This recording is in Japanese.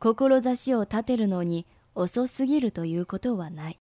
志を立てるのに遅すぎるということはない。